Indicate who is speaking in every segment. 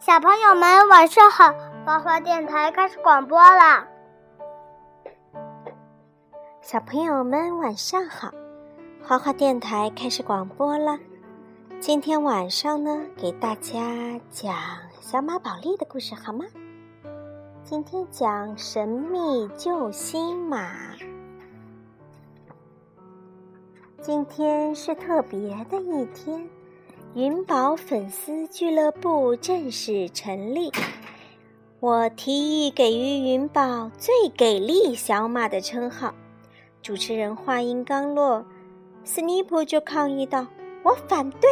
Speaker 1: 小朋友们晚上好，花花电台开始广播了。
Speaker 2: 小朋友们晚上好，花花电台开始广播了。今天晚上呢，给大家讲小马宝莉的故事，好吗？今天讲神秘救星马。今天是特别的一天。云宝粉丝俱乐部正式成立，我提议给予云宝“最给力小马”的称号。主持人话音刚落，斯尼普就抗议道：“我反对，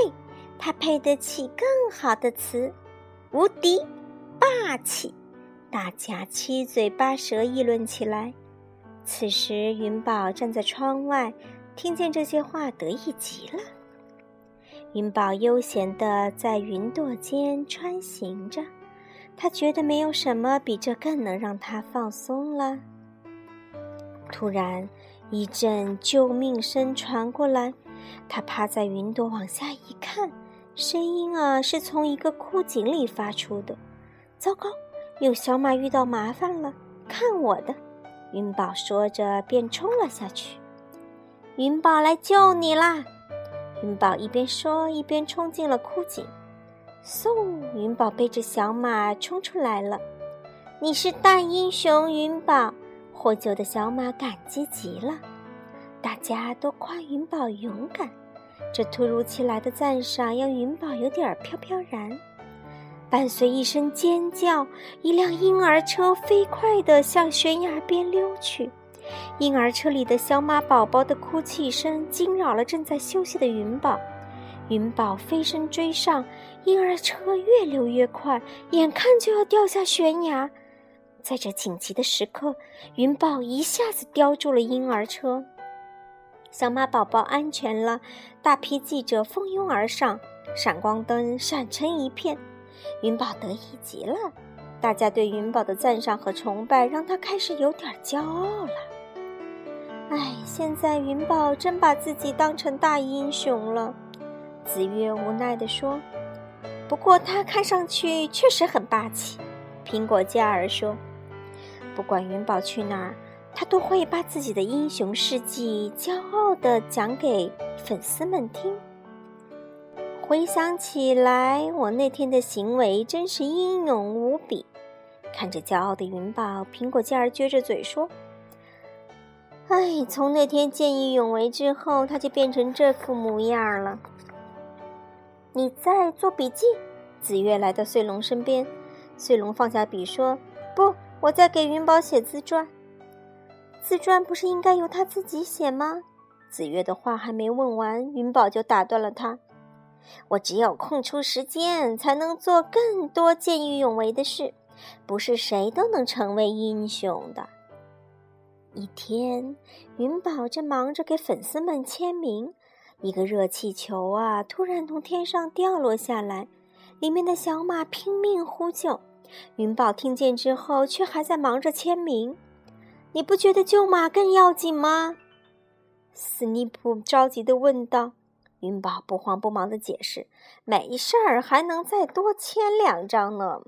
Speaker 2: 他配得起更好的词——无敌、霸气。”大家七嘴八舌议论起来。此时，云宝站在窗外，听见这些话，得意极了。云宝悠闲地在云朵间穿行着，他觉得没有什么比这更能让他放松了。突然，一阵救命声传过来，他趴在云朵往下一看，声音啊是从一个枯井里发出的。糟糕，有小马遇到麻烦了！看我的！云宝说着便冲了下去。云宝来救你啦！云宝一边说，一边冲进了枯井。嗖！云宝背着小马冲出来了。你是大英雄，云宝！获救的小马感激极了。大家都夸云宝勇敢。这突如其来的赞赏让云宝有点飘飘然。伴随一声尖叫，一辆婴儿车飞快地向悬崖边溜去。婴儿车里的小马宝宝的哭泣声惊扰了正在休息的云宝，云宝飞身追上，婴儿车越溜越快，眼看就要掉下悬崖。在这紧急的时刻，云宝一下子叼住了婴儿车，小马宝宝安全了。大批记者蜂拥而上，闪光灯闪成一片，云宝得意极了。大家对云宝的赞赏和崇拜，让他开始有点骄傲了。唉，现在云宝真把自己当成大英雄了，子月无奈地说。不过他看上去确实很霸气。苹果嘉儿说，不管云宝去哪儿，他都会把自己的英雄事迹骄傲地讲给粉丝们听。回想起来，我那天的行为真是英勇无比。看着骄傲的云宝，苹果嘉儿撅着嘴说。哎，从那天见义勇为之后，他就变成这副模样了。你在做笔记？紫月来到穗龙身边，穗龙放下笔说：“不，我在给云宝写自传。自传不是应该由他自己写吗？”紫月的话还没问完，云宝就打断了他：“我只有空出时间，才能做更多见义勇为的事，不是谁都能成为英雄的。”一天，云宝正忙着给粉丝们签名，一个热气球啊，突然从天上掉落下来，里面的小马拼命呼救。云宝听见之后，却还在忙着签名。你不觉得救马更要紧吗？斯尼普着急地问道。云宝不慌不忙地解释：“没事儿，还能再多签两张呢。”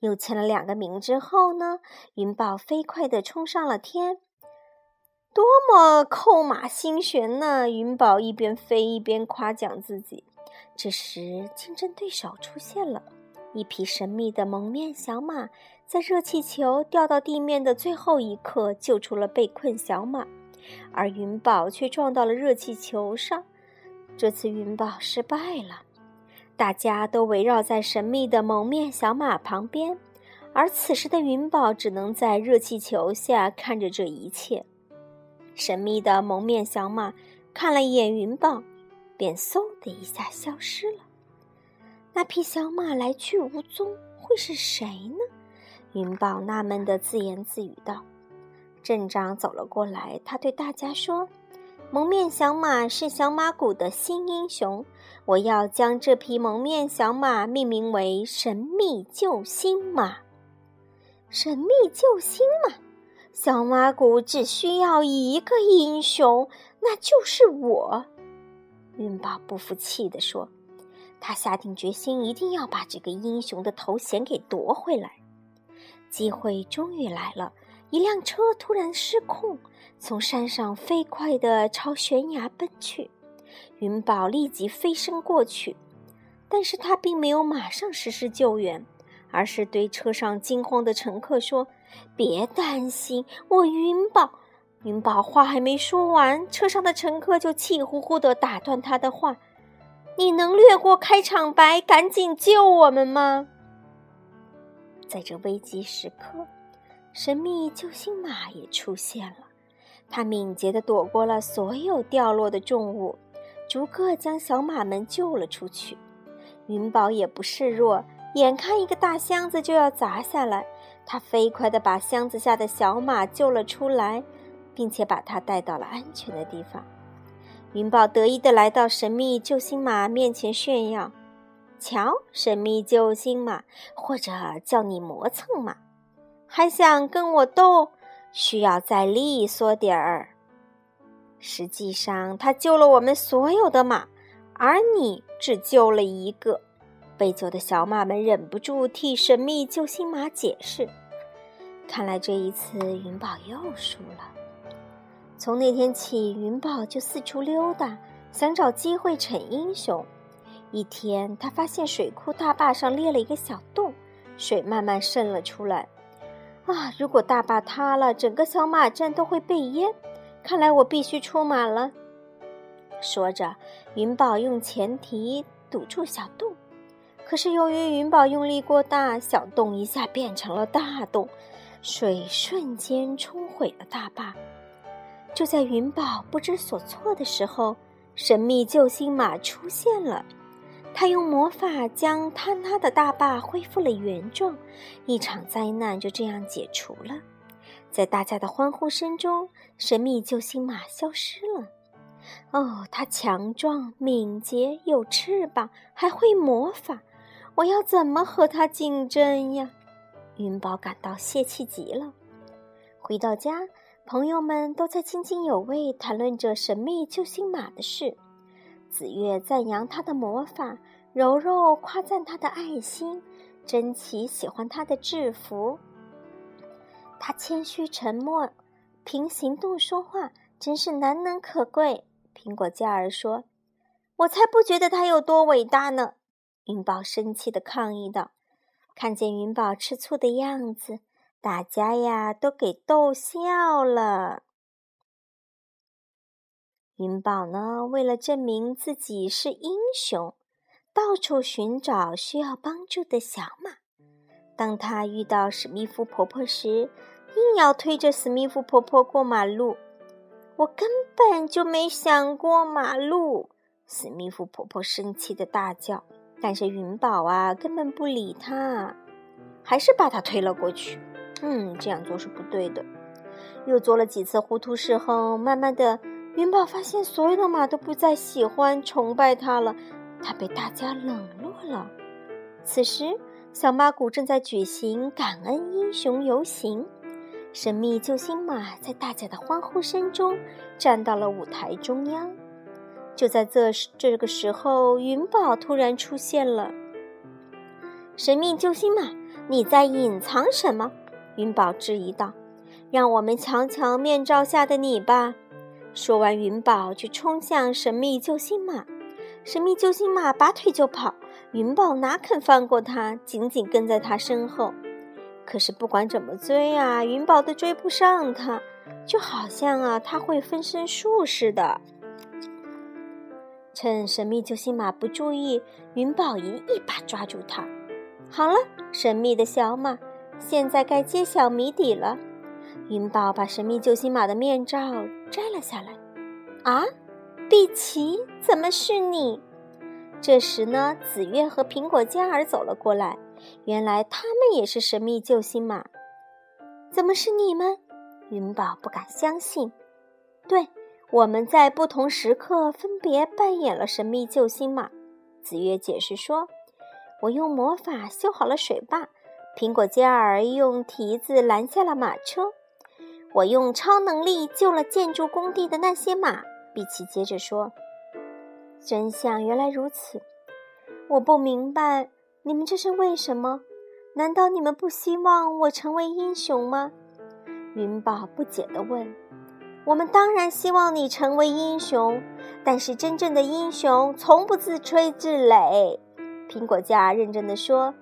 Speaker 2: 又签了两个名之后呢，云宝飞快地冲上了天。多么扣马心弦呢！云宝一边飞一边夸奖自己。这时，竞争对手出现了，一匹神秘的蒙面小马，在热气球掉到地面的最后一刻救出了被困小马，而云宝却撞到了热气球上。这次云宝失败了，大家都围绕在神秘的蒙面小马旁边，而此时的云宝只能在热气球下看着这一切。神秘的蒙面小马看了一眼云宝，便嗖的一下消失了。那匹小马来去无踪，会是谁呢？云宝纳闷的自言自语道。镇长走了过来，他对大家说：“蒙面小马是小马谷的新英雄，我要将这匹蒙面小马命名为‘神秘救星马’。神秘救星马。”小马谷只需要一个英雄，那就是我。云宝不服气地说：“他下定决心，一定要把这个英雄的头衔给夺回来。机会终于来了，一辆车突然失控，从山上飞快地朝悬崖奔去。云宝立即飞身过去，但是他并没有马上实施救援，而是对车上惊慌的乘客说：“别担心，我云宝。”云宝话还没说完，车上的乘客就气呼呼地打断他的话：“你能略过开场白，赶紧救我们吗？”在这危急时刻，神秘救星马也出现了。他敏捷地躲过了所有掉落的重物，逐个将小马们救了出去。云宝也不示弱，眼看一个大箱子就要砸下来，他飞快地把箱子下的小马救了出来。并且把它带到了安全的地方。云宝得意地来到神秘救星马面前炫耀：“瞧，神秘救星马，或者叫你磨蹭马，还想跟我斗？需要再利索点儿。实际上，他救了我们所有的马，而你只救了一个。”被救的小马们忍不住替神秘救星马解释。看来这一次，云宝又输了。从那天起，云宝就四处溜达，想找机会逞英雄。一天，他发现水库大坝上裂了一个小洞，水慢慢渗了出来。啊！如果大坝塌了，整个小马镇都会被淹。看来我必须出马了。说着，云宝用前蹄堵住小洞。可是由于云宝用力过大，小洞一下变成了大洞，水瞬间冲毁了大坝。就在云宝不知所措的时候，神秘救星马出现了。他用魔法将坍塌的大坝恢复了原状，一场灾难就这样解除了。在大家的欢呼声中，神秘救星马消失了。哦，它强壮、敏捷，有翅膀，还会魔法。我要怎么和他竞争呀？云宝感到泄气极了。回到家。朋友们都在津津有味谈论着神秘救星马的事。紫月赞扬他的魔法，柔柔夸赞他的爱心，珍奇喜欢他的制服。他谦虚沉默，凭行动说话，真是难能可贵。苹果嘉儿说：“我才不觉得他有多伟大呢！”云宝生气地抗议道。看见云宝吃醋的样子。大家呀，都给逗笑了。云宝呢，为了证明自己是英雄，到处寻找需要帮助的小马。当他遇到史密夫婆婆时，硬要推着史密夫婆婆过马路。我根本就没想过马路！史密夫婆婆生气的大叫。但是云宝啊，根本不理他，还是把他推了过去。嗯，这样做是不对的。又做了几次糊涂事后，慢慢的，云宝发现所有的马都不再喜欢、崇拜他了，他被大家冷落了。此时，小马谷正在举行感恩英雄游行，神秘救星马在大家的欢呼声中站到了舞台中央。就在这时这个时候，云宝突然出现了。神秘救星马，你在隐藏什么？云宝质疑道：“让我们瞧瞧面罩下的你吧。”说完，云宝就冲向神秘救星马。神秘救星马拔腿就跑，云宝哪肯放过他，紧紧跟在他身后。可是不管怎么追啊，云宝都追不上他，就好像啊，他会分身术似的。趁神秘救星马不注意，云宝一一把抓住他。好了，神秘的小马。现在该揭晓谜底了。云宝把神秘救星马的面罩摘了下来。啊，碧琪，怎么是你？这时呢，紫月和苹果嘉儿走了过来。原来他们也是神秘救星马。怎么是你们？云宝不敢相信。对，我们在不同时刻分别扮演了神秘救星马。紫月解释说：“我用魔法修好了水坝。”苹果嘉儿用蹄子拦下了马车，我用超能力救了建筑工地的那些马。比奇接着说：“真相原来如此，我不明白，你们这是为什么？难道你们不希望我成为英雄吗？云宝不解地问。我们当然希望你成为英雄，但是真正的英雄从不自吹自擂。苹果架认真地说。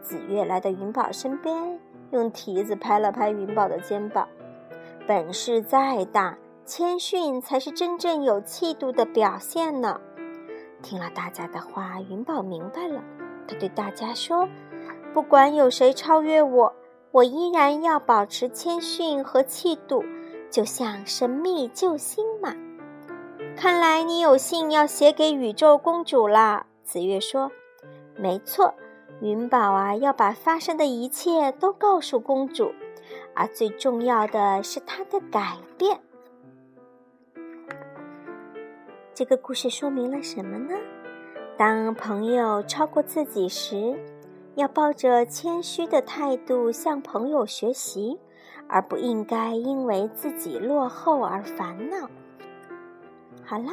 Speaker 2: 紫月来到云宝身边，用蹄子拍了拍云宝的肩膀。本事再大，谦逊才是真正有气度的表现呢。听了大家的话，云宝明白了。他对大家说：“不管有谁超越我，我依然要保持谦逊和气度。”就像神秘救星嘛，看来你有信要写给宇宙公主啦。紫月说：“没错，云宝啊，要把发生的一切都告诉公主，而最重要的是她的改变。”这个故事说明了什么呢？当朋友超过自己时，要抱着谦虚的态度向朋友学习。而不应该因为自己落后而烦恼。好了，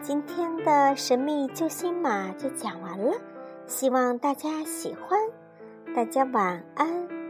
Speaker 2: 今天的神秘救星马就讲完了，希望大家喜欢。大家晚安。